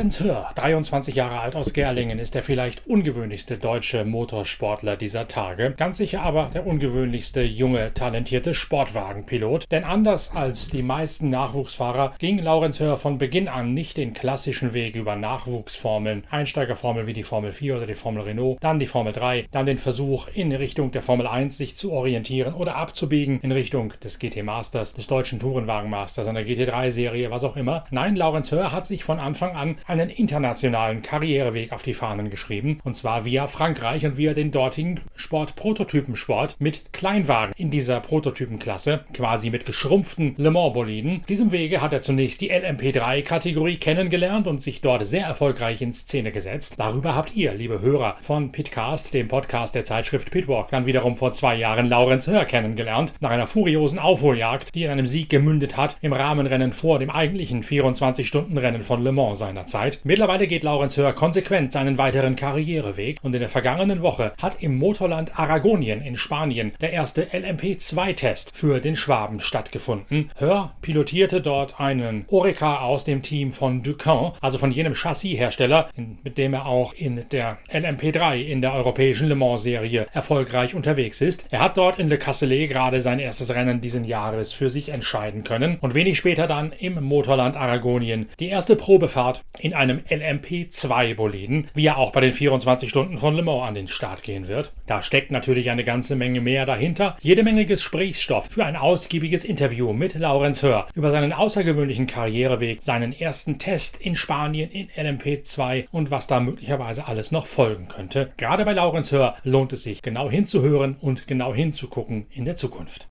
Laurenz Hör, 23 Jahre alt aus Gerlingen, ist der vielleicht ungewöhnlichste deutsche Motorsportler dieser Tage. Ganz sicher aber der ungewöhnlichste junge, talentierte Sportwagenpilot. Denn anders als die meisten Nachwuchsfahrer ging Laurenz Hör von Beginn an nicht den klassischen Weg über Nachwuchsformeln, Einsteigerformeln wie die Formel 4 oder die Formel Renault, dann die Formel 3, dann den Versuch in Richtung der Formel 1 sich zu orientieren oder abzubiegen in Richtung des GT Masters, des deutschen Tourenwagenmasters, einer GT3-Serie, was auch immer. Nein, Laurenz Hör hat sich von Anfang an einen internationalen Karriereweg auf die Fahnen geschrieben, und zwar via Frankreich und via den dortigen Sport-Prototypensport mit Kleinwagen in dieser Prototypenklasse, quasi mit geschrumpften Le Mans-Boliden. Diesem Wege hat er zunächst die LMP3-Kategorie kennengelernt und sich dort sehr erfolgreich in Szene gesetzt. Darüber habt ihr, liebe Hörer von Pitcast, dem Podcast der Zeitschrift Pitwalk, dann wiederum vor zwei Jahren Laurenz Hör kennengelernt, nach einer furiosen Aufholjagd, die in einem Sieg gemündet hat im Rahmenrennen vor dem eigentlichen 24-Stunden-Rennen von Le Mans seiner Zeit. Mittlerweile geht Laurenz Hör konsequent seinen weiteren Karriereweg und in der vergangenen Woche hat im Motorland Aragonien in Spanien der erste LMP2-Test für den Schwaben stattgefunden. Hör pilotierte dort einen Oreca aus dem Team von Ducamp, also von jenem Chassishersteller, mit dem er auch in der LMP3 in der europäischen Le Mans-Serie erfolgreich unterwegs ist. Er hat dort in Le Casselet gerade sein erstes Rennen diesen Jahres für sich entscheiden können und wenig später dann im Motorland Aragonien die erste Probefahrt in einem LMP2-Boliden, wie er auch bei den 24 Stunden von Le Mans an den Start gehen wird. Da steckt natürlich eine ganze Menge mehr dahinter. Jede Menge Gesprächsstoff für ein ausgiebiges Interview mit Laurenz Hör über seinen außergewöhnlichen Karriereweg, seinen ersten Test in Spanien in LMP2 und was da möglicherweise alles noch folgen könnte. Gerade bei Laurenz Hör lohnt es sich, genau hinzuhören und genau hinzugucken in der Zukunft.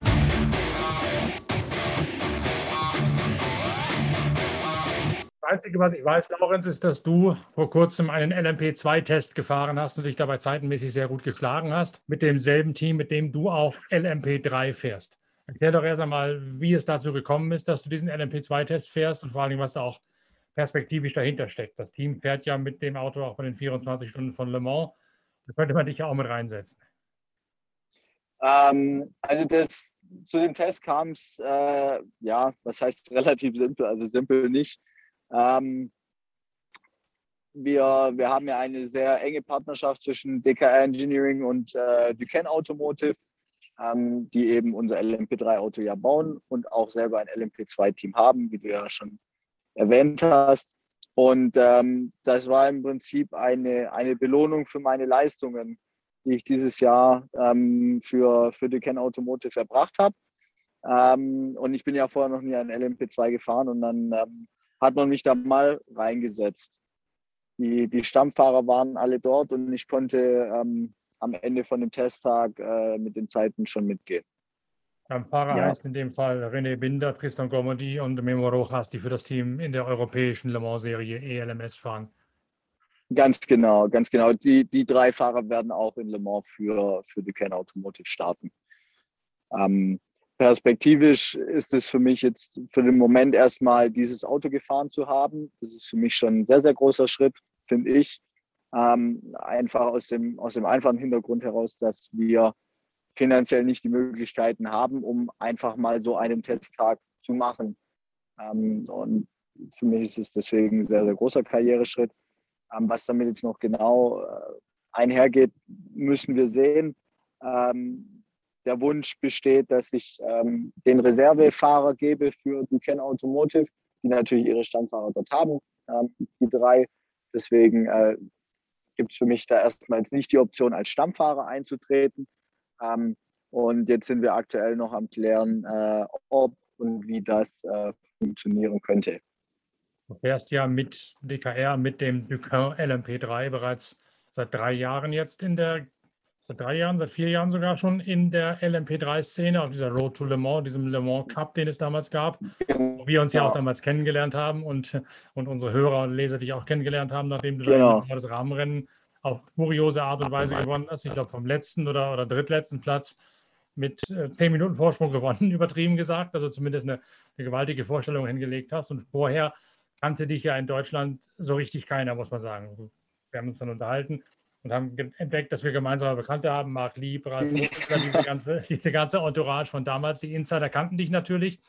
Einzige, was ich weiß, Laurenz, ist, dass du vor kurzem einen LMP2-Test gefahren hast und dich dabei zeitenmäßig sehr gut geschlagen hast, mit demselben Team, mit dem du auch LMP3 fährst. Erklär doch erst einmal, wie es dazu gekommen ist, dass du diesen LMP2-Test fährst und vor allem, was da auch perspektivisch dahinter steckt. Das Team fährt ja mit dem Auto auch bei den 24 Stunden von Le Mans. Da könnte man dich ja auch mit reinsetzen. Ähm, also das, zu dem Test kam es, äh, ja, was heißt relativ simpel, also simpel nicht. Ähm, wir, wir haben ja eine sehr enge Partnerschaft zwischen DKR Engineering und äh, Duquesne Automotive, ähm, die eben unser LMP3-Auto ja bauen und auch selber ein LMP2-Team haben, wie du ja schon erwähnt hast. Und ähm, das war im Prinzip eine, eine Belohnung für meine Leistungen, die ich dieses Jahr ähm, für, für Duquesne Automotive erbracht habe. Ähm, und ich bin ja vorher noch nie ein LMP2 gefahren und dann ähm, hat man mich da mal reingesetzt. Die, die Stammfahrer waren alle dort und ich konnte ähm, am Ende von dem Testtag äh, mit den Zeiten schon mitgehen. Stammfahrer ja. heißt in dem Fall René Binder, Tristan Gormody und Memo Rojas, die für das Team in der europäischen Le Mans-Serie ELMS fahren. Ganz genau, ganz genau. Die, die drei Fahrer werden auch in Le Mans für, für Duquesne Automotive starten. Ähm, perspektivisch ist es für mich jetzt für den Moment erstmal dieses Auto gefahren zu haben. Das ist für mich schon ein sehr, sehr großer Schritt, finde ich. Ähm, einfach aus dem, aus dem einfachen Hintergrund heraus, dass wir finanziell nicht die Möglichkeiten haben, um einfach mal so einen Testtag zu machen. Ähm, und für mich ist es deswegen ein sehr, sehr großer Karriereschritt. Ähm, was damit jetzt noch genau äh, einhergeht, müssen wir sehen. Ähm, der Wunsch besteht, dass ich ähm, den Reservefahrer gebe für Duquesne Automotive, die natürlich ihre Stammfahrer dort haben, ähm, die drei. Deswegen äh, gibt es für mich da erstmals nicht die Option, als Stammfahrer einzutreten. Ähm, und jetzt sind wir aktuell noch am Klären, äh, ob und wie das äh, funktionieren könnte. Du fährst ja mit DKR, mit dem Duquin LMP3 bereits seit drei Jahren jetzt in der seit drei Jahren, seit vier Jahren sogar schon in der LMP3-Szene, auf dieser Road to Le Mans, diesem Le Mans Cup, den es damals gab, wo wir uns ja, ja auch damals kennengelernt haben und, und unsere Hörer und Leser dich auch kennengelernt haben, nachdem du genau. das Rahmenrennen auf kuriose Art und Weise gewonnen hast. Ich glaube, vom letzten oder, oder drittletzten Platz mit äh, zehn Minuten Vorsprung gewonnen, übertrieben gesagt. Also zumindest eine, eine gewaltige Vorstellung hingelegt hast. Und vorher kannte dich ja in Deutschland so richtig keiner, muss man sagen. Wir haben uns dann unterhalten und haben entdeckt, dass wir gemeinsame Bekannte haben, Marc Lieb, diese ganze, diese ganze Entourage von damals. Die Insider kannten dich natürlich.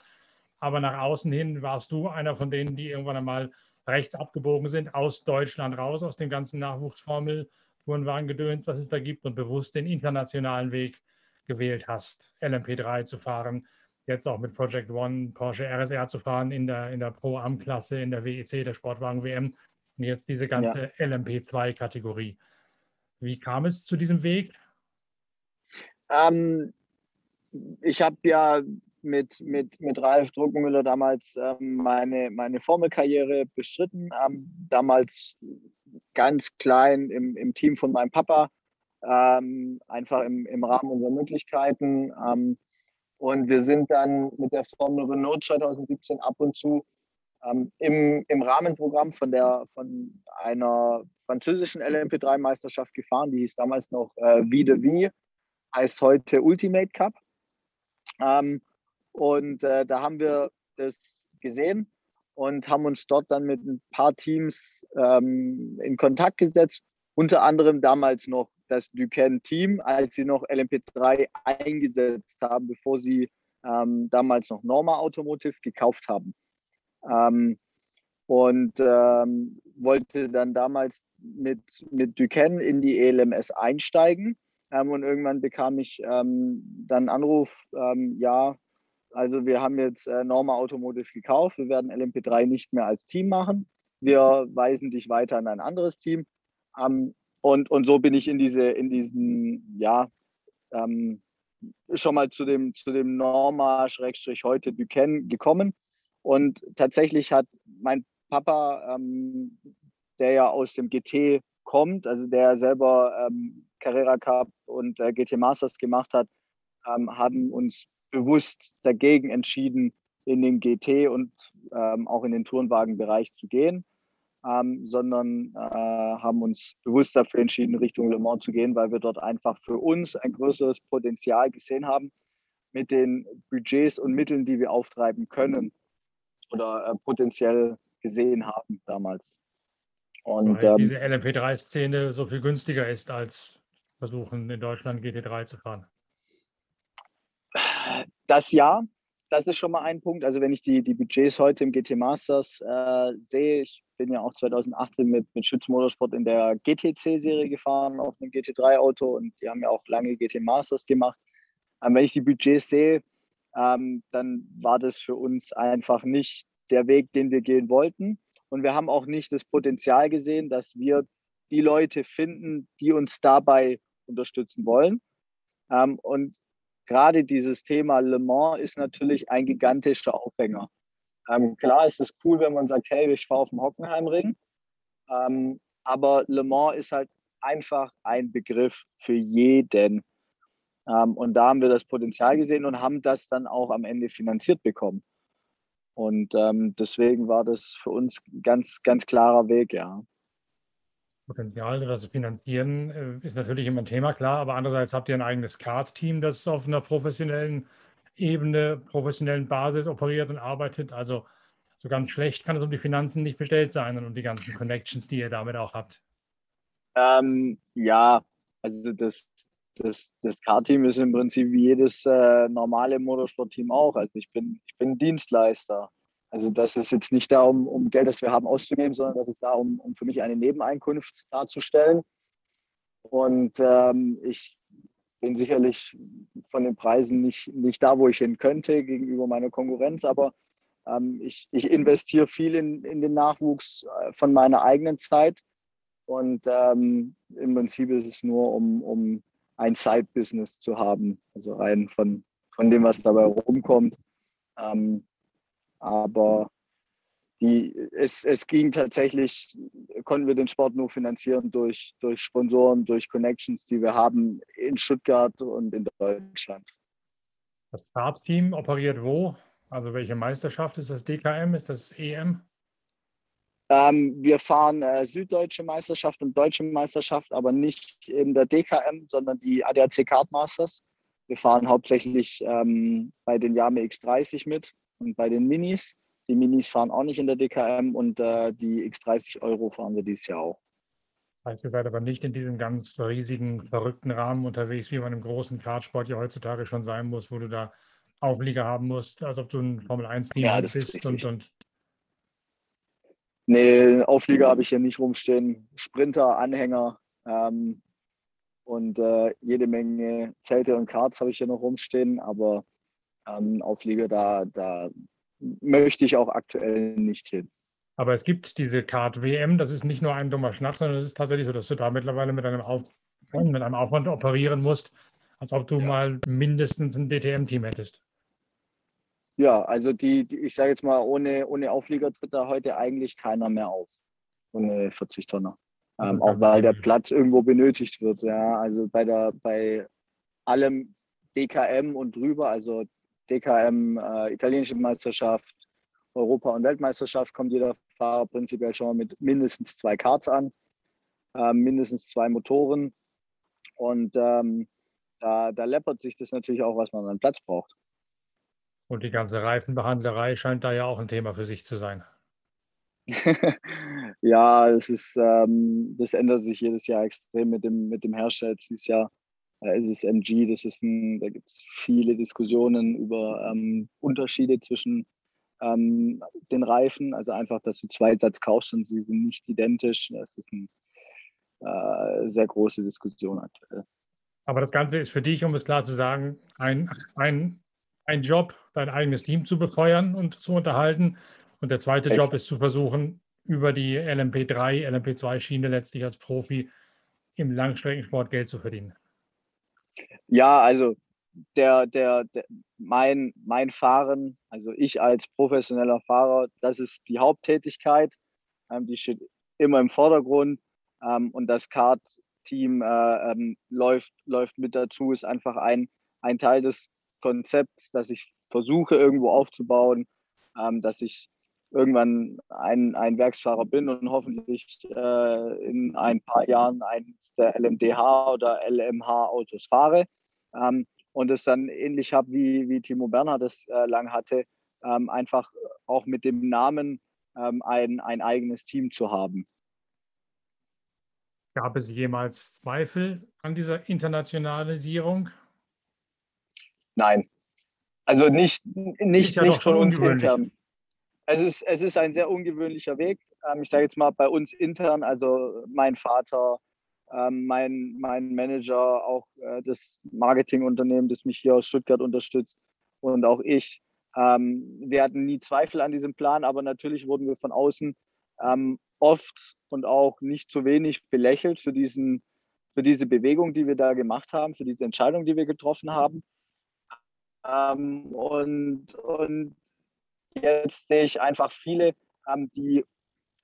aber nach außen hin warst du einer von denen, die irgendwann einmal rechts abgebogen sind, aus Deutschland raus, aus dem ganzen Nachwuchsformel, Tourenwagen was es da gibt und bewusst den internationalen Weg gewählt hast, LMP3 zu fahren, jetzt auch mit Project One Porsche RSR zu fahren in der, in der Pro-Am-Klasse, in der WEC, der Sportwagen-WM und jetzt diese ganze ja. LMP2-Kategorie. Wie kam es zu diesem Weg? Ähm, ich habe ja mit, mit, mit Ralf Druckenmüller damals ähm, meine, meine Formelkarriere bestritten. Ähm, damals ganz klein im, im Team von meinem Papa, ähm, einfach im, im Rahmen unserer Möglichkeiten. Ähm, und wir sind dann mit der Formel Renault 2017 ab und zu ähm, im, im Rahmenprogramm von, der, von einer französischen LMP3-Meisterschaft gefahren. Die hieß damals noch äh, Vie de Vie, heißt heute Ultimate Cup. Ähm, und äh, da haben wir das gesehen und haben uns dort dann mit ein paar Teams ähm, in Kontakt gesetzt. Unter anderem damals noch das Duquesne-Team, als sie noch LMP3 eingesetzt haben, bevor sie ähm, damals noch Norma Automotive gekauft haben. Ähm, und ähm, wollte dann damals mit, mit Duquesne in die ELMS einsteigen. Ähm, und irgendwann bekam ich ähm, dann Anruf, ähm, ja, also wir haben jetzt äh, Norma Automotive gekauft, wir werden LMP3 nicht mehr als Team machen. Wir weisen dich weiter an ein anderes Team. Ähm, und, und so bin ich in diese, in diesen, ja, ähm, schon mal zu dem, zu dem Norma Schrägstrich heute Duquesne gekommen. Und tatsächlich hat mein Papa, ähm, der ja aus dem GT kommt, also der selber ähm, Carrera Cup und äh, GT Masters gemacht hat, ähm, haben uns bewusst dagegen entschieden, in den GT und ähm, auch in den Tourenwagenbereich zu gehen, ähm, sondern äh, haben uns bewusst dafür entschieden, Richtung Le Mans zu gehen, weil wir dort einfach für uns ein größeres Potenzial gesehen haben mit den Budgets und Mitteln, die wir auftreiben können oder äh, potenziell gesehen haben damals. Und, weil ähm, diese LMP3-Szene so viel günstiger ist als versuchen, in Deutschland GT3 zu fahren. Das ja, das ist schon mal ein Punkt. Also wenn ich die, die Budgets heute im GT Masters äh, sehe, ich bin ja auch 2018 mit, mit Schütz Motorsport in der GTC-Serie gefahren auf einem GT3-Auto und die haben ja auch lange GT Masters gemacht. Aber wenn ich die Budgets sehe, ähm, dann war das für uns einfach nicht der Weg, den wir gehen wollten. Und wir haben auch nicht das Potenzial gesehen, dass wir die Leute finden, die uns dabei unterstützen wollen. Ähm, und gerade dieses Thema Le Mans ist natürlich ein gigantischer Aufhänger. Ähm, klar ist es cool, wenn man sagt, hey, ich fahre auf dem Hockenheimring. Ähm, aber Le Mans ist halt einfach ein Begriff für jeden. Und da haben wir das Potenzial gesehen und haben das dann auch am Ende finanziert bekommen. Und ähm, deswegen war das für uns ein ganz, ganz klarer Weg, ja. Potenzial, das zu finanzieren, äh, ist natürlich immer ein Thema, klar, aber andererseits habt ihr ein eigenes Kart-Team, das auf einer professionellen Ebene, professionellen Basis operiert und arbeitet. Also so ganz schlecht kann es um die Finanzen nicht bestellt sein und um die ganzen Connections, die ihr damit auch habt. Ähm, ja, also das, das, das Kart-Team ist im Prinzip wie jedes äh, normale Motorsport-Team auch. Also ich bin, ich bin Dienstleister. Also das ist jetzt nicht da, um, um Geld, das wir haben, auszugeben, sondern das ist da, um, um für mich eine Nebeneinkunft darzustellen. Und ähm, ich bin sicherlich von den Preisen nicht, nicht da, wo ich hin könnte gegenüber meiner Konkurrenz, aber ähm, ich, ich investiere viel in, in den Nachwuchs äh, von meiner eigenen Zeit. Und ähm, im Prinzip ist es nur, um, um ein Side-Business zu haben, also rein von, von dem, was dabei rumkommt. Ähm, aber die, es, es ging tatsächlich, konnten wir den Sport nur finanzieren durch, durch Sponsoren, durch Connections, die wir haben in Stuttgart und in Deutschland. Das Startteam operiert wo? Also welche Meisterschaft ist das DKM? Ist das EM? Ähm, wir fahren äh, süddeutsche Meisterschaft und deutsche Meisterschaft, aber nicht in der DKM, sondern die ADAC Kart Masters. Wir fahren hauptsächlich ähm, bei den Yame X30 mit und bei den Minis. Die Minis fahren auch nicht in der DKM und äh, die X30 Euro fahren wir dieses Jahr auch. Das heißt, ihr seid aber nicht in diesem ganz riesigen, verrückten Rahmen unterwegs, wie man im großen Kartsport ja heutzutage schon sein muss, wo du da Auflieger haben musst, als ob du ein Formel 1-Team ja, bist und, und. Nee, Auflieger habe ich hier nicht rumstehen. Sprinter, Anhänger ähm, und äh, jede Menge Zelte und Karts habe ich hier noch rumstehen, aber ähm, Auflieger, da, da möchte ich auch aktuell nicht hin. Aber es gibt diese Kart WM, das ist nicht nur ein dummer Schnapp, sondern es ist tatsächlich so, dass du da mittlerweile mit einem, Auf mit einem Aufwand operieren musst, als ob du ja. mal mindestens ein DTM-Team hättest. Ja, also die, die ich sage jetzt mal, ohne, ohne Auflieger tritt da heute eigentlich keiner mehr auf. Ohne 40 Tonner. Ähm, auch weil der Platz irgendwo benötigt wird. Ja, also bei der bei allem DKM und drüber, also DKM, äh, italienische Meisterschaft, Europa- und Weltmeisterschaft, kommt jeder Fahrer prinzipiell schon mal mit mindestens zwei Karts an, äh, mindestens zwei Motoren. Und ähm, da, da läppert sich das natürlich auch, was man an Platz braucht. Und die ganze Reifenbehandlerei scheint da ja auch ein Thema für sich zu sein. ja, es ist, ähm, das ändert sich jedes Jahr extrem mit dem, mit dem Hersteller. Dieses Jahr äh, ist es MG, das ist ein, da gibt es viele Diskussionen über ähm, Unterschiede zwischen ähm, den Reifen. Also einfach, dass du zwei Satz kaufst und sie sind nicht identisch. Das ist eine äh, sehr große Diskussion aktuell. Aber das Ganze ist für dich, um es klar zu sagen, ein, ein, ein Job, dein eigenes Team zu befeuern und zu unterhalten. Und der zweite Echt? Job ist zu versuchen, über die LMP3, LMP2-Schiene letztlich als Profi im Langstreckensport Geld zu verdienen. Ja, also der, der, der, mein, mein Fahren, also ich als professioneller Fahrer, das ist die Haupttätigkeit. Ähm, die steht immer im Vordergrund. Ähm, und das Kart-Team äh, ähm, läuft, läuft mit dazu, ist einfach ein, ein Teil des Konzepts, das ich versuche irgendwo aufzubauen, ähm, dass ich irgendwann ein, ein Werksfahrer bin und hoffentlich äh, in ein paar Jahren eines der LMDH oder LMH-Autos fahre. Ähm, und es dann ähnlich habe, wie, wie Timo Berner das äh, lang hatte, ähm, einfach auch mit dem Namen ähm, ein, ein eigenes Team zu haben. Gab es jemals Zweifel an dieser Internationalisierung? Nein. Also nicht, nicht, ja nicht von uns intern. Es ist, es ist ein sehr ungewöhnlicher Weg. Ähm, ich sage jetzt mal bei uns intern, also mein Vater, ähm, mein, mein Manager, auch äh, das Marketingunternehmen, das mich hier aus Stuttgart unterstützt und auch ich. Ähm, wir hatten nie Zweifel an diesem Plan, aber natürlich wurden wir von außen oft und auch nicht zu wenig belächelt für, diesen, für diese Bewegung, die wir da gemacht haben, für diese Entscheidung, die wir getroffen haben. Und, und jetzt sehe ich einfach viele, ähm, die,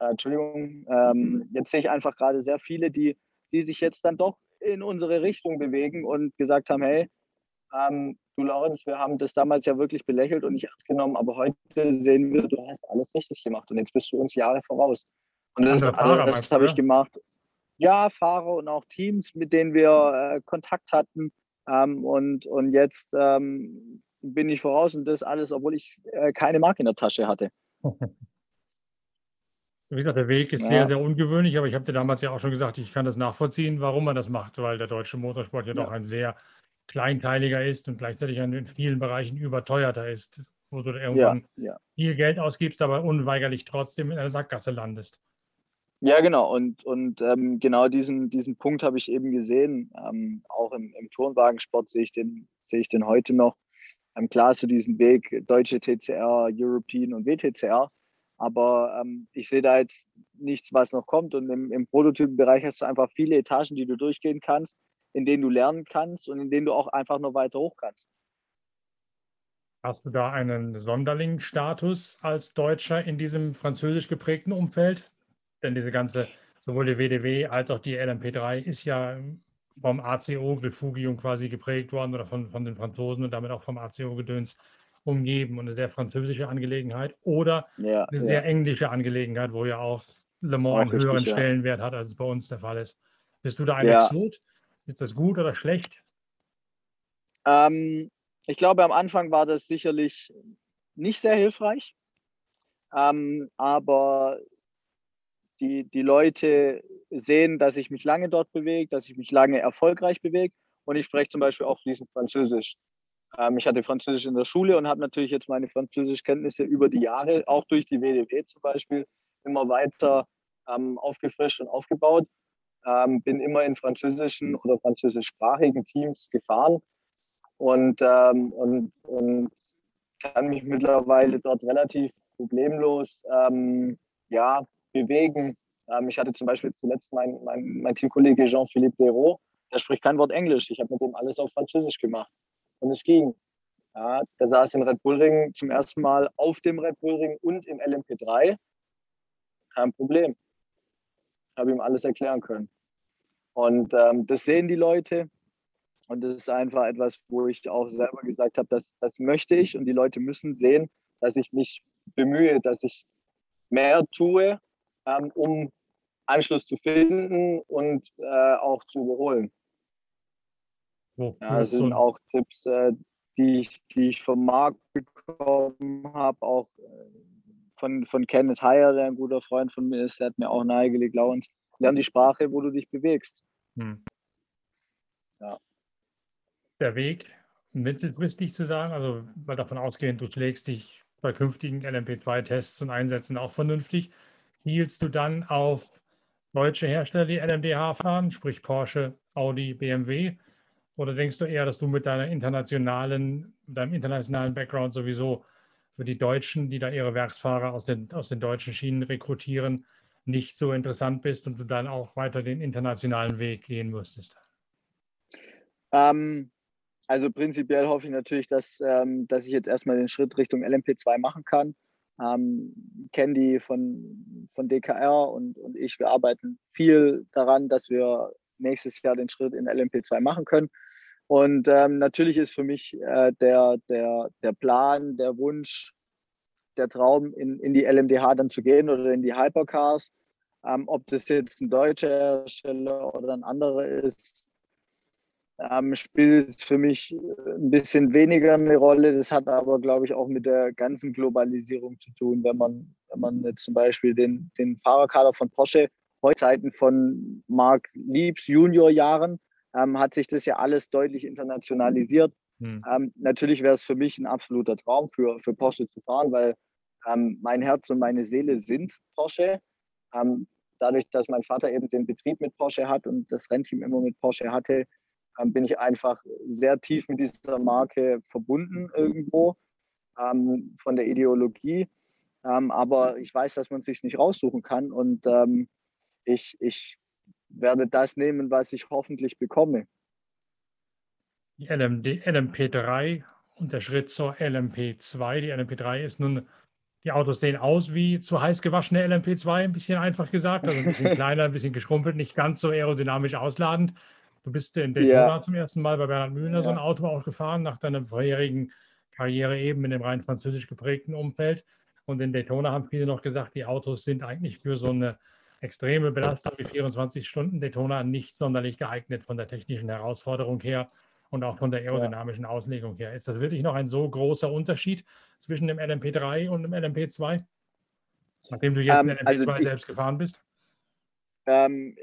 äh, Entschuldigung, ähm, jetzt sehe ich einfach gerade sehr viele, die, die sich jetzt dann doch in unsere Richtung bewegen und gesagt haben, hey, ähm, du Lorenz, wir haben das damals ja wirklich belächelt und nicht ernst genommen, aber heute sehen wir, du hast alles richtig gemacht und jetzt bist du uns Jahre voraus. Und das, das habe ich gemacht. Ja, Fahrer und auch Teams, mit denen wir äh, Kontakt hatten. Ähm, und, und jetzt ähm, bin ich voraus und das alles, obwohl ich äh, keine Marke in der Tasche hatte. Wie gesagt, der Weg ist ja. sehr, sehr ungewöhnlich, aber ich habe dir damals ja auch schon gesagt, ich kann das nachvollziehen, warum man das macht, weil der deutsche Motorsport ja, ja. doch ein sehr kleinteiliger ist und gleichzeitig in vielen Bereichen überteuerter ist, wo du irgendwann ja, viel Geld ausgibst, aber unweigerlich trotzdem in einer Sackgasse landest. Ja, genau. Und, und ähm, genau diesen, diesen Punkt habe ich eben gesehen. Ähm, auch im, im Turnwagensport sehe ich, den, sehe ich den heute noch ähm, klar du diesen Weg, deutsche TCR, European und WTCR. Aber ähm, ich sehe da jetzt nichts, was noch kommt. Und im, im Prototypenbereich hast du einfach viele Etagen, die du durchgehen kannst, in denen du lernen kannst und in denen du auch einfach noch weiter hoch kannst. Hast du da einen Sonderling-Status als Deutscher in diesem französisch geprägten Umfeld? Denn diese ganze, sowohl die WDW als auch die LMP3 ist ja vom ACO-Refugium quasi geprägt worden oder von, von den Franzosen und damit auch vom ACO-Gedöns umgeben und eine sehr französische Angelegenheit oder ja, eine sehr englische Angelegenheit, wo ja auch Le Mans einen höheren richtig, Stellenwert hat, als es bei uns der Fall ist. Bist du da ein ja. Exot? Ist das gut oder schlecht? Ähm, ich glaube, am Anfang war das sicherlich nicht sehr hilfreich. Ähm, aber die, die Leute sehen, dass ich mich lange dort bewege, dass ich mich lange erfolgreich bewege und ich spreche zum Beispiel auch fließend Französisch. Ähm, ich hatte Französisch in der Schule und habe natürlich jetzt meine Französischkenntnisse über die Jahre, auch durch die WDW zum Beispiel, immer weiter ähm, aufgefrischt und aufgebaut. Ähm, bin immer in französischen oder französischsprachigen Teams gefahren und, ähm, und, und kann mich mittlerweile dort relativ problemlos ähm, ja, bewegen. Ähm, ich hatte zum Beispiel zuletzt mein, mein, mein Teamkollege Jean-Philippe Desraux, der spricht kein Wort Englisch. Ich habe mit dem alles auf Französisch gemacht und es ging. Ja, der saß in Red Bull Ring zum ersten Mal auf dem Red Bull Ring und im LMP3. Kein Problem. Habe ihm alles erklären können. Und ähm, das sehen die Leute. Und das ist einfach etwas, wo ich auch selber gesagt habe, das, das möchte ich. Und die Leute müssen sehen, dass ich mich bemühe, dass ich mehr tue, ähm, um Anschluss zu finden und äh, auch zu überholen. Oh, ja, das sind auch Tipps, äh, die, ich, die ich vom Markt bekommen habe, auch äh, von, von Kenneth Heyer, der ein guter Freund von mir ist, der hat mir auch nahegelegt, Laurens, lern die Sprache, wo du dich bewegst. Hm. Ja. Der Weg mittelfristig zu sagen, also weil davon ausgehend, du schlägst dich bei künftigen LMP2-Tests und Einsätzen auch vernünftig, hielst du dann auf deutsche Hersteller, die LMDH fahren, sprich Porsche, Audi, BMW, oder denkst du eher, dass du mit deiner internationalen, deinem internationalen Background sowieso für die Deutschen, die da ihre Werksfahrer aus den, aus den deutschen Schienen rekrutieren, nicht so interessant bist und du dann auch weiter den internationalen Weg gehen musstest? Ähm, also prinzipiell hoffe ich natürlich, dass, ähm, dass ich jetzt erstmal den Schritt Richtung LMP2 machen kann. Ähm, Candy von, von DKR und, und ich, wir arbeiten viel daran, dass wir nächstes Jahr den Schritt in LMP2 machen können. Und ähm, natürlich ist für mich äh, der, der, der Plan, der Wunsch, der Traum, in, in die LMDH dann zu gehen oder in die Hypercars. Ähm, ob das jetzt ein deutscher Hersteller oder ein anderer ist, ähm, spielt für mich ein bisschen weniger eine Rolle. Das hat aber, glaube ich, auch mit der ganzen Globalisierung zu tun. Wenn man, wenn man jetzt zum Beispiel den, den Fahrerkader von Porsche heute Zeiten von Mark Liebs Juniorjahren ähm, hat sich das ja alles deutlich internationalisiert. Hm. Ähm, natürlich wäre es für mich ein absoluter Traum, für, für Porsche zu fahren, weil ähm, mein Herz und meine Seele sind Porsche. Ähm, dadurch, dass mein Vater eben den Betrieb mit Porsche hat und das Rennteam immer mit Porsche hatte, ähm, bin ich einfach sehr tief mit dieser Marke verbunden irgendwo ähm, von der Ideologie. aber ich weiß, dass man sich nicht raussuchen kann und ich, ich werde das nehmen, was ich hoffentlich bekomme. Die LMD, LMP3 und der Schritt zur LMP2. Die LMP3 ist nun, die Autos sehen aus wie zu heiß gewaschene LMP2, ein bisschen einfach gesagt, also ein bisschen kleiner, ein bisschen geschrumpelt, nicht ganz so aerodynamisch ausladend. Du bist in Daytona ja. zum ersten Mal bei Bernhard Mühner ja. so ein Auto auch gefahren, nach deiner vorherigen Karriere eben in dem rein französisch geprägten Umfeld. Und in Daytona haben viele noch gesagt, die Autos sind eigentlich für so eine extreme Belastung wie 24 Stunden Daytona nicht sonderlich geeignet von der technischen Herausforderung her und auch von der aerodynamischen ja. Auslegung her. Ist das wirklich noch ein so großer Unterschied zwischen dem LMP3 und dem LMP2? Nachdem du jetzt ähm, den LMP2 also ich, selbst gefahren bist? Ähm,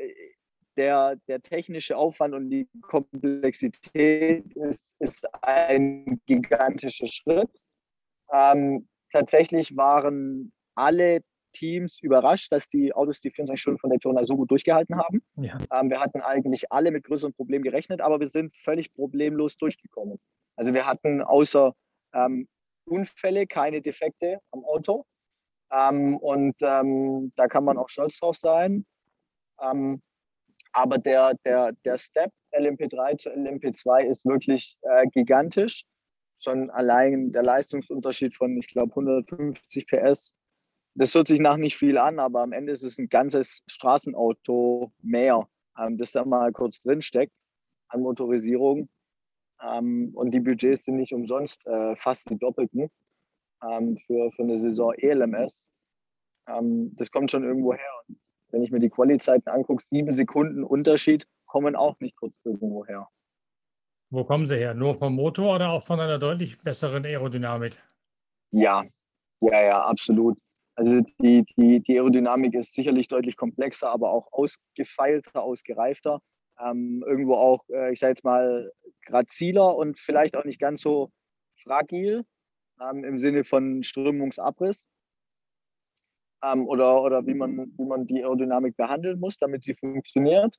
der, der technische Aufwand und die Komplexität ist, ist ein gigantischer Schritt. Ähm, tatsächlich waren alle Teams überrascht, dass die Autos die 24 Stunden von Daytona so gut durchgehalten haben. Ja. Ähm, wir hatten eigentlich alle mit größeren Problemen gerechnet, aber wir sind völlig problemlos durchgekommen. Also wir hatten außer ähm, Unfälle keine Defekte am Auto. Ähm, und ähm, da kann man auch stolz drauf sein. Aber der, der, der Step LMP3 zu LMP2 ist wirklich äh, gigantisch. Schon allein der Leistungsunterschied von, ich glaube, 150 PS das hört sich nach nicht viel an, aber am Ende ist es ein ganzes Straßenauto mehr, ähm, das da mal kurz drin steckt an Motorisierung. Ähm, und die Budgets sind nicht umsonst äh, fast die doppelten ähm, für, für eine Saison ELMS. Ähm, das kommt schon irgendwo her. Wenn ich mir die Quali-Zeiten angucke, sieben Sekunden Unterschied kommen auch nicht kurz irgendwo her. Wo kommen sie her? Nur vom Motor oder auch von einer deutlich besseren Aerodynamik? Ja, ja, ja, absolut. Also die, die, die Aerodynamik ist sicherlich deutlich komplexer, aber auch ausgefeilter, ausgereifter. Ähm, irgendwo auch, äh, ich sage jetzt mal, graziler und vielleicht auch nicht ganz so fragil ähm, im Sinne von Strömungsabriss ähm, oder, oder wie, man, wie man die Aerodynamik behandeln muss, damit sie funktioniert.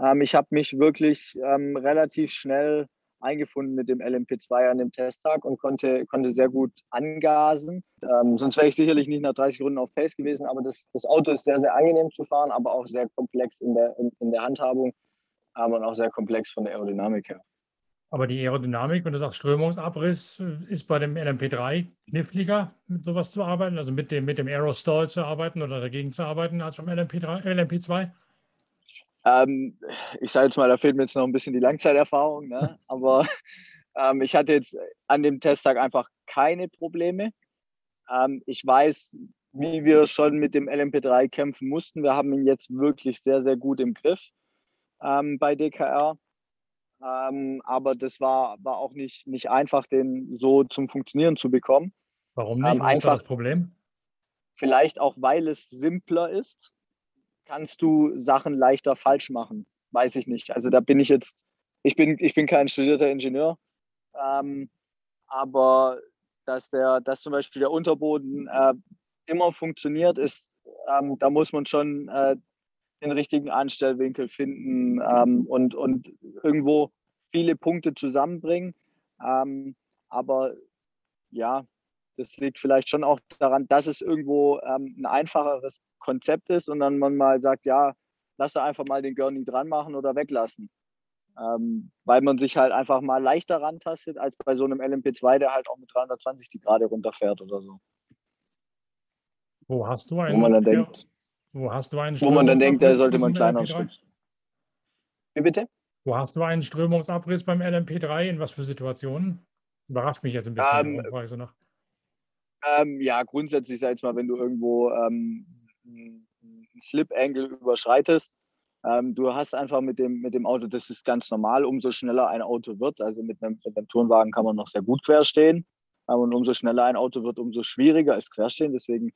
Ähm, ich habe mich wirklich ähm, relativ schnell eingefunden mit dem LMP2 an dem Testtag und konnte, konnte sehr gut angasen. Ähm, sonst wäre ich sicherlich nicht nach 30 Runden auf Pace gewesen, aber das, das Auto ist sehr, sehr angenehm zu fahren, aber auch sehr komplex in der, in, in der Handhabung aber auch sehr komplex von der Aerodynamik her. Aber die Aerodynamik, wenn du sagst Strömungsabriss, ist bei dem LMP3 kniffliger, mit sowas zu arbeiten, also mit dem, mit dem Aerostall zu arbeiten oder dagegen zu arbeiten als beim LMP3, LMP2? Ähm, ich sage jetzt mal, da fehlt mir jetzt noch ein bisschen die Langzeiterfahrung, ne? aber ähm, ich hatte jetzt an dem Testtag einfach keine Probleme. Ähm, ich weiß, wie wir schon mit dem LMP3 kämpfen mussten. Wir haben ihn jetzt wirklich sehr, sehr gut im Griff ähm, bei DKR. Ähm, aber das war, war auch nicht, nicht einfach, den so zum Funktionieren zu bekommen. Warum nicht? Ähm, einfach das Problem? Vielleicht auch, weil es simpler ist, kannst du Sachen leichter falsch machen. Weiß ich nicht. Also da bin ich jetzt, ich bin, ich bin kein studierter Ingenieur, ähm, aber dass der, dass zum Beispiel der Unterboden äh, immer funktioniert, ist, ähm, da muss man schon äh, den richtigen Anstellwinkel finden ähm, und, und irgendwo viele Punkte zusammenbringen. Ähm, aber ja, das liegt vielleicht schon auch daran, dass es irgendwo ähm, ein einfacheres Konzept ist und dann man mal sagt, ja, lass da einfach mal den Gurney dran machen oder weglassen. Ähm, weil man sich halt einfach mal leichter rantastet als bei so einem LMP2, der halt auch mit 320 die gerade runterfährt oder so. Wo hast du einen? Wo man dann denkt, wo hast du einen Wo man dann denkt, da sollte man kleiner. Wie bitte? Wo hast du einen Strömungsabriss beim LMP3? In was für Situationen? Überrascht mich jetzt ein bisschen. Ähm, so nach. Ähm, ja, grundsätzlich, sag ich mal, wenn du irgendwo ähm, einen Slip-Angle überschreitest, ähm, du hast einfach mit dem, mit dem Auto, das ist ganz normal, umso schneller ein Auto wird. Also mit einem, mit einem Turnwagen kann man noch sehr gut querstehen. Ähm, und umso schneller ein Auto wird, umso schwieriger ist Querstehen. Deswegen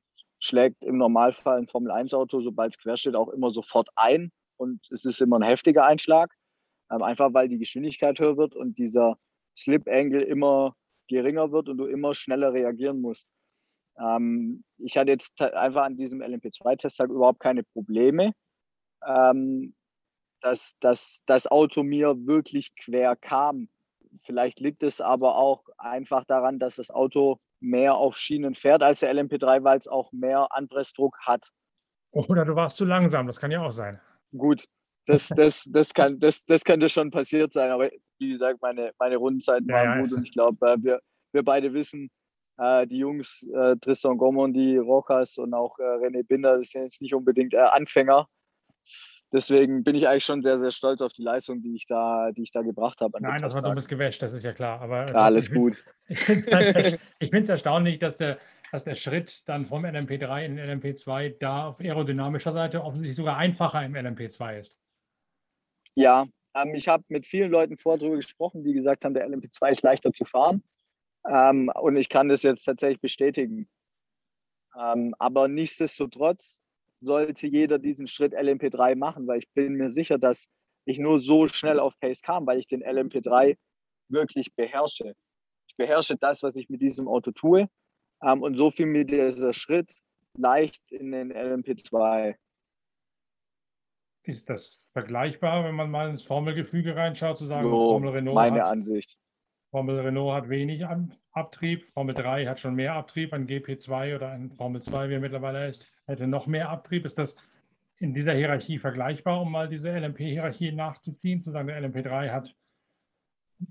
schlägt im Normalfall ein Formel-1-Auto, sobald es quer steht, auch immer sofort ein. Und es ist immer ein heftiger Einschlag, ähm, einfach weil die Geschwindigkeit höher wird und dieser Slip-Angle immer geringer wird und du immer schneller reagieren musst. Ähm, ich hatte jetzt einfach an diesem LMP2-Testtag überhaupt keine Probleme, ähm, dass, dass das Auto mir wirklich quer kam. Vielleicht liegt es aber auch einfach daran, dass das Auto mehr auf Schienen fährt als der LMP3, weil es auch mehr Anpressdruck hat. Oder du warst zu langsam, das kann ja auch sein. Gut, das, das, das, kann, das, das könnte schon passiert sein, aber wie gesagt, meine, meine Rundenzeiten waren ja, gut ja. und ich glaube, äh, wir, wir beide wissen, äh, die Jungs, äh, Tristan Gomondi, Rojas und auch René Binder, das sind jetzt nicht unbedingt Anfänger deswegen bin ich eigentlich schon sehr, sehr stolz auf die Leistung, die ich da, die ich da gebracht habe. Nein, das war dummes Gewäsch, das ist ja klar. Aber ja, alles gut. Ich finde es erstaunlich, dass der, dass der Schritt dann vom LMP3 in den LMP2 da auf aerodynamischer Seite offensichtlich sogar einfacher im LMP2 ist. Ja, ähm, ich habe mit vielen Leuten vorher darüber gesprochen, die gesagt haben, der LMP2 ist leichter zu fahren. Ähm, und ich kann das jetzt tatsächlich bestätigen. Ähm, aber nichtsdestotrotz sollte jeder diesen Schritt LMP3 machen, weil ich bin mir sicher, dass ich nur so schnell auf Pace kam, weil ich den LMP3 wirklich beherrsche. Ich beherrsche das, was ich mit diesem Auto tue. Ähm, und so fiel mir dieser Schritt leicht in den LMP2. Ist das vergleichbar, wenn man mal ins Formelgefüge reinschaut, zu sagen, so, Formel Renault meine hat, Ansicht. Formel Renault hat wenig Abtrieb, Formel 3 hat schon mehr Abtrieb, ein GP2 oder ein Formel 2, wie er mittlerweile ist, hätte noch mehr Abtrieb. Ist das in dieser Hierarchie vergleichbar, um mal diese LMP-Hierarchie nachzuziehen, zu sagen, der LMP3 hat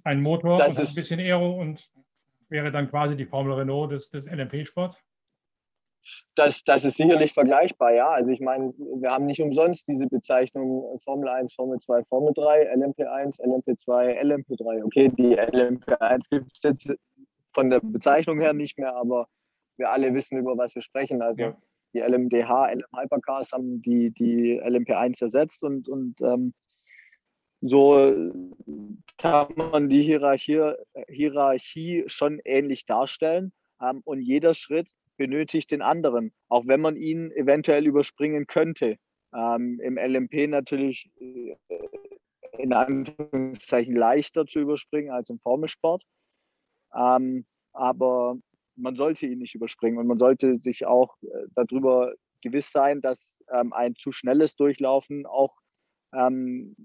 einen Motor das und ein bisschen Aero und wäre dann quasi die Formel Renault des, des LMP-Sports? Das, das ist sicherlich vergleichbar, ja. Also ich meine, wir haben nicht umsonst diese Bezeichnung Formel 1, Formel 2, Formel 3, LMP1, LMP2, LMP3. Okay, die LMP1 gibt es jetzt von der Bezeichnung her nicht mehr, aber wir alle wissen, über was wir sprechen. Also ja. die LMDH, LM Hypercars haben die, die LMP1 ersetzt und, und ähm, so kann man die Hierarchie, Hierarchie schon ähnlich darstellen. Ähm, und jeder Schritt benötigt den anderen, auch wenn man ihn eventuell überspringen könnte. Ähm, Im LMP natürlich äh, in Anführungszeichen leichter zu überspringen als im Formelsport. Ähm, aber man sollte ihn nicht überspringen und man sollte sich auch äh, darüber gewiss sein, dass ähm, ein zu schnelles Durchlaufen auch ähm,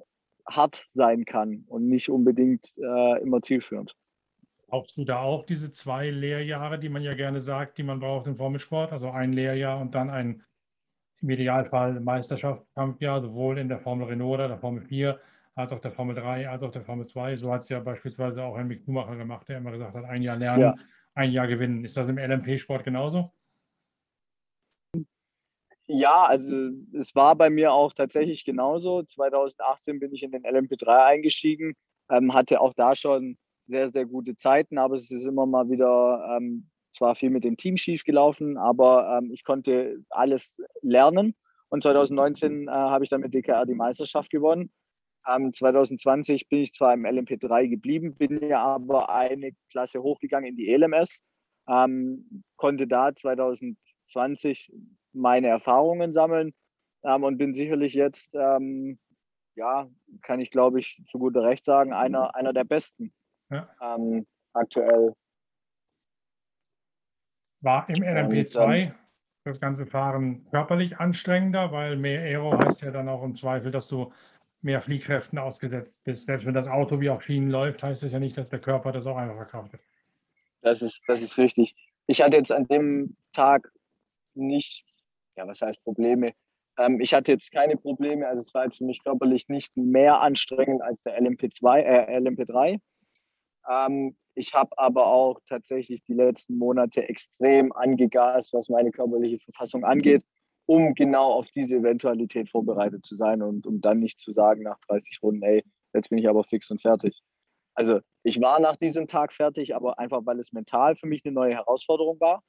hart sein kann und nicht unbedingt äh, immer zielführend. Brauchst du da auch diese zwei Lehrjahre, die man ja gerne sagt, die man braucht im Formelsport? Also ein Lehrjahr und dann ein im Idealfall Meisterschaftskampfjahr, sowohl in der Formel Renault oder der Formel 4 als auch der Formel 3, als auch der Formel 2. So hat es ja beispielsweise auch Henrik Schumacher gemacht, der immer gesagt hat, ein Jahr lernen, ja. ein Jahr gewinnen. Ist das im LMP-Sport genauso? Ja, also es war bei mir auch tatsächlich genauso. 2018 bin ich in den LMP3 eingestiegen, ähm, hatte auch da schon sehr, sehr gute Zeiten, aber es ist immer mal wieder ähm, zwar viel mit dem Team schief gelaufen, aber ähm, ich konnte alles lernen. Und 2019 äh, habe ich dann mit DKR die Meisterschaft gewonnen. Ähm, 2020 bin ich zwar im LMP3 geblieben, bin ja aber eine Klasse hochgegangen in die LMS, ähm, konnte da 2020 meine Erfahrungen sammeln ähm, und bin sicherlich jetzt, ähm, ja, kann ich glaube ich zu guter Recht sagen, einer, einer der Besten ja. ähm, aktuell. War im LMP2 das ganze Fahren körperlich anstrengender, weil mehr Aero heißt ja dann auch im Zweifel, dass du mehr Fliehkräften ausgesetzt bist. Selbst wenn das Auto wie auf Schienen läuft, heißt es ja nicht, dass der Körper das auch einfach verkraftet. Das ist, das ist richtig. Ich hatte jetzt an dem Tag nicht, ja, was heißt Probleme? Ähm, ich hatte jetzt keine Probleme, also es war jetzt für mich körperlich nicht mehr anstrengend als der LMP2, äh, LMP3. Ähm, ich habe aber auch tatsächlich die letzten Monate extrem angegast, was meine körperliche Verfassung angeht, um genau auf diese Eventualität vorbereitet zu sein und um dann nicht zu sagen nach 30 Runden, ey, jetzt bin ich aber fix und fertig. Also ich war nach diesem Tag fertig, aber einfach weil es mental für mich eine neue Herausforderung war.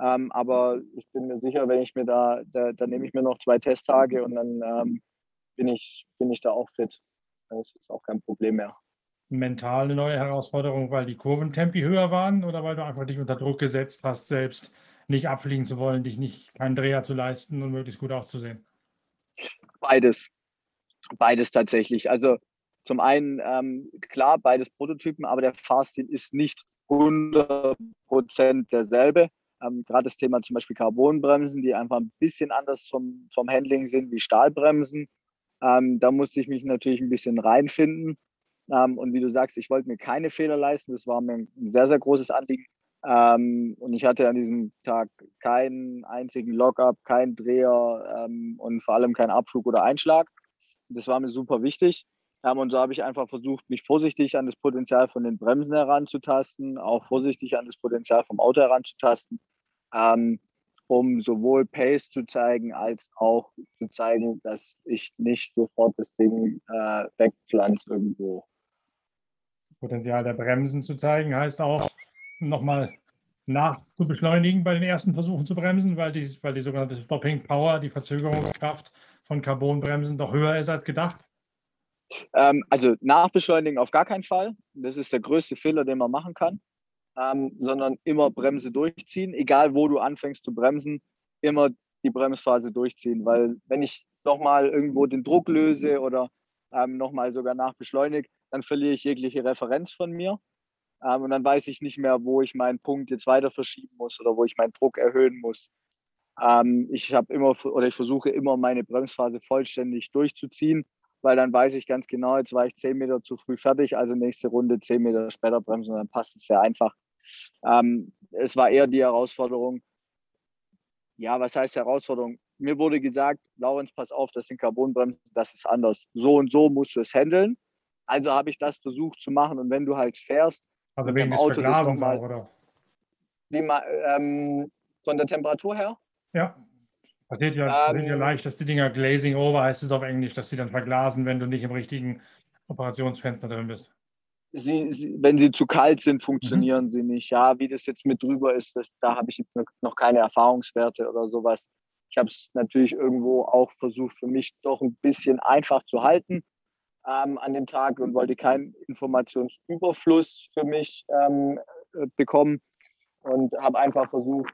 Ähm, aber ich bin mir sicher, wenn ich mir da, da, da nehme ich mir noch zwei Testtage und dann ähm, bin, ich, bin ich da auch fit. Das ist auch kein Problem mehr mental eine neue Herausforderung, weil die Kurventempi höher waren oder weil du einfach dich unter Druck gesetzt hast, selbst nicht abfliegen zu wollen, dich nicht keinen Dreher zu leisten und möglichst gut auszusehen? Beides. Beides tatsächlich. Also zum einen, ähm, klar, beides Prototypen, aber der Fahrstil ist nicht 100% derselbe. Ähm, Gerade das Thema zum Beispiel Carbonbremsen, die einfach ein bisschen anders vom, vom Handling sind wie Stahlbremsen. Ähm, da musste ich mich natürlich ein bisschen reinfinden. Ähm, und wie du sagst, ich wollte mir keine Fehler leisten. Das war mir ein sehr, sehr großes Anliegen. Ähm, und ich hatte an diesem Tag keinen einzigen Lockup, keinen Dreher ähm, und vor allem keinen Abflug oder Einschlag. Das war mir super wichtig. Ähm, und so habe ich einfach versucht, mich vorsichtig an das Potenzial von den Bremsen heranzutasten, auch vorsichtig an das Potenzial vom Auto heranzutasten, ähm, um sowohl Pace zu zeigen, als auch zu zeigen, dass ich nicht sofort das Ding äh, wegpflanze irgendwo. Potenzial der Bremsen zu zeigen, heißt auch nochmal nachzubeschleunigen bei den ersten Versuchen zu bremsen, weil die, weil die sogenannte Stopping Power, die Verzögerungskraft von Carbonbremsen doch höher ist als gedacht? Ähm, also nachbeschleunigen auf gar keinen Fall. Das ist der größte Fehler, den man machen kann. Ähm, sondern immer Bremse durchziehen, egal wo du anfängst zu bremsen, immer die Bremsphase durchziehen, weil wenn ich nochmal irgendwo den Druck löse oder ähm, nochmal sogar nachbeschleunige, dann verliere ich jegliche Referenz von mir. Ähm, und dann weiß ich nicht mehr, wo ich meinen Punkt jetzt weiter verschieben muss oder wo ich meinen Druck erhöhen muss. Ähm, ich habe immer oder ich versuche immer meine Bremsphase vollständig durchzuziehen, weil dann weiß ich ganz genau, jetzt war ich zehn Meter zu früh fertig, also nächste Runde zehn Meter später bremsen und dann passt es sehr einfach. Ähm, es war eher die Herausforderung, ja, was heißt Herausforderung? Mir wurde gesagt, Laurenz, pass auf, das sind Carbonbremsen, das ist anders. So und so musst du es handeln. Also habe ich das versucht zu machen. Und wenn du halt fährst, also wegen des Auto Verglasens mal, auch, oder? Wie mal, ähm, von der Temperatur her? Ja. Passiert ja, ähm, passiert ja leicht, dass die Dinger glazing over heißt es auf Englisch, dass sie dann verglasen, wenn du nicht im richtigen Operationsfenster drin bist. Sie, sie, wenn sie zu kalt sind, funktionieren mhm. sie nicht. Ja, wie das jetzt mit drüber ist, das, da habe ich jetzt noch keine Erfahrungswerte oder sowas. Ich habe es natürlich irgendwo auch versucht, für mich doch ein bisschen einfach zu halten ähm, an dem Tag und wollte keinen Informationsüberfluss für mich ähm, äh, bekommen und habe einfach versucht,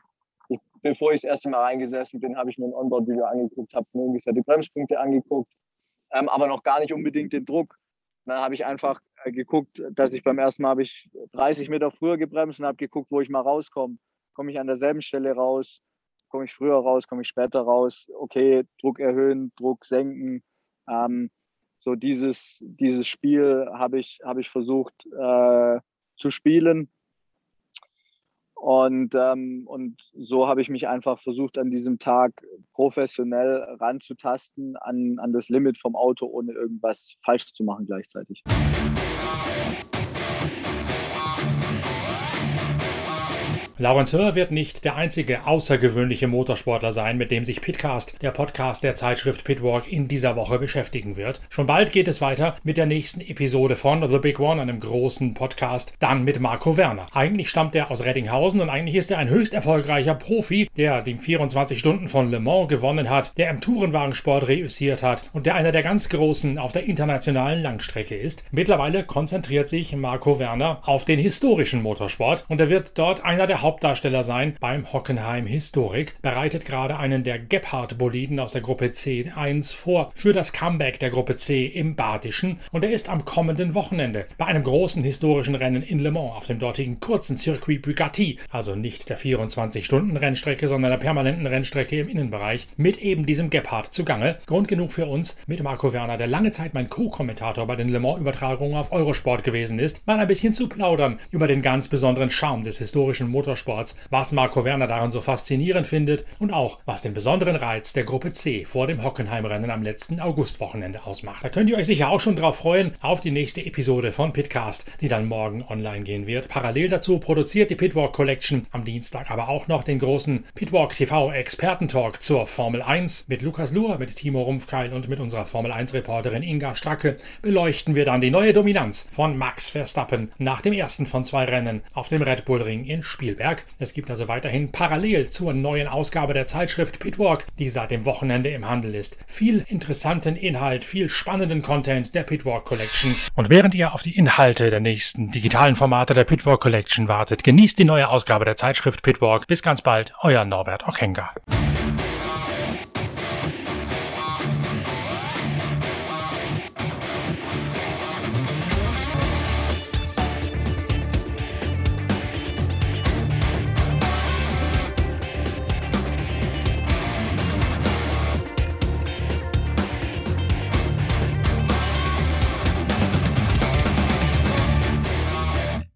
ich, bevor ich das erste Mal reingesessen bin, habe ich mir ein Onboard-Video angeguckt, habe mir ungefähr die Bremspunkte angeguckt, ähm, aber noch gar nicht unbedingt den Druck. dann habe ich einfach äh, geguckt, dass ich beim ersten Mal habe ich 30 Meter früher gebremst und habe geguckt, wo ich mal rauskomme. Komme ich an derselben Stelle raus? Komme ich früher raus? Komme ich später raus? Okay, Druck erhöhen, Druck senken. Ähm, so dieses, dieses Spiel habe ich, hab ich versucht äh, zu spielen. Und, ähm, und so habe ich mich einfach versucht, an diesem Tag professionell ranzutasten an, an das Limit vom Auto, ohne irgendwas falsch zu machen gleichzeitig. Laurens Hör wird nicht der einzige außergewöhnliche Motorsportler sein, mit dem sich Pitcast, der Podcast der Zeitschrift Pitwalk, in dieser Woche beschäftigen wird. Schon bald geht es weiter mit der nächsten Episode von The Big One, einem großen Podcast, dann mit Marco Werner. Eigentlich stammt er aus Reddinghausen und eigentlich ist er ein höchst erfolgreicher Profi, der die 24 Stunden von Le Mans gewonnen hat, der im Tourenwagensport reüssiert hat und der einer der ganz Großen auf der internationalen Langstrecke ist. Mittlerweile konzentriert sich Marco Werner auf den historischen Motorsport und er wird dort einer der Haupt Hauptdarsteller sein beim Hockenheim Historik, bereitet gerade einen der Gebhardt-Boliden aus der Gruppe C1 vor für das Comeback der Gruppe C im Badischen und er ist am kommenden Wochenende bei einem großen historischen Rennen in Le Mans auf dem dortigen kurzen Circuit Bugatti, also nicht der 24-Stunden-Rennstrecke, sondern der permanenten Rennstrecke im Innenbereich, mit eben diesem Gebhardt zugange. Grund genug für uns, mit Marco Werner, der lange Zeit mein Co-Kommentator bei den Le Mans-Übertragungen auf Eurosport gewesen ist, mal ein bisschen zu plaudern über den ganz besonderen Charme des historischen Motorsports Motorsports, was Marco Werner daran so faszinierend findet und auch, was den besonderen Reiz der Gruppe C vor dem Hockenheimrennen am letzten Augustwochenende ausmacht. Da könnt ihr euch sicher auch schon drauf freuen, auf die nächste Episode von Pitcast, die dann morgen online gehen wird. Parallel dazu produziert die Pitwalk Collection am Dienstag aber auch noch den großen Pitwalk TV Expertentalk zur Formel 1 mit Lukas Luhr, mit Timo Rumpfkeil und mit unserer Formel 1 Reporterin Inga Stracke beleuchten wir dann die neue Dominanz von Max Verstappen nach dem ersten von zwei Rennen auf dem Red Bull Ring in Spielberg. Werk. Es gibt also weiterhin parallel zur neuen Ausgabe der Zeitschrift Pitwalk, die seit dem Wochenende im Handel ist, viel interessanten Inhalt, viel spannenden Content der Pitwalk Collection. Und während ihr auf die Inhalte der nächsten digitalen Formate der Pitwalk Collection wartet, genießt die neue Ausgabe der Zeitschrift Pitwalk. Bis ganz bald, euer Norbert Okenga.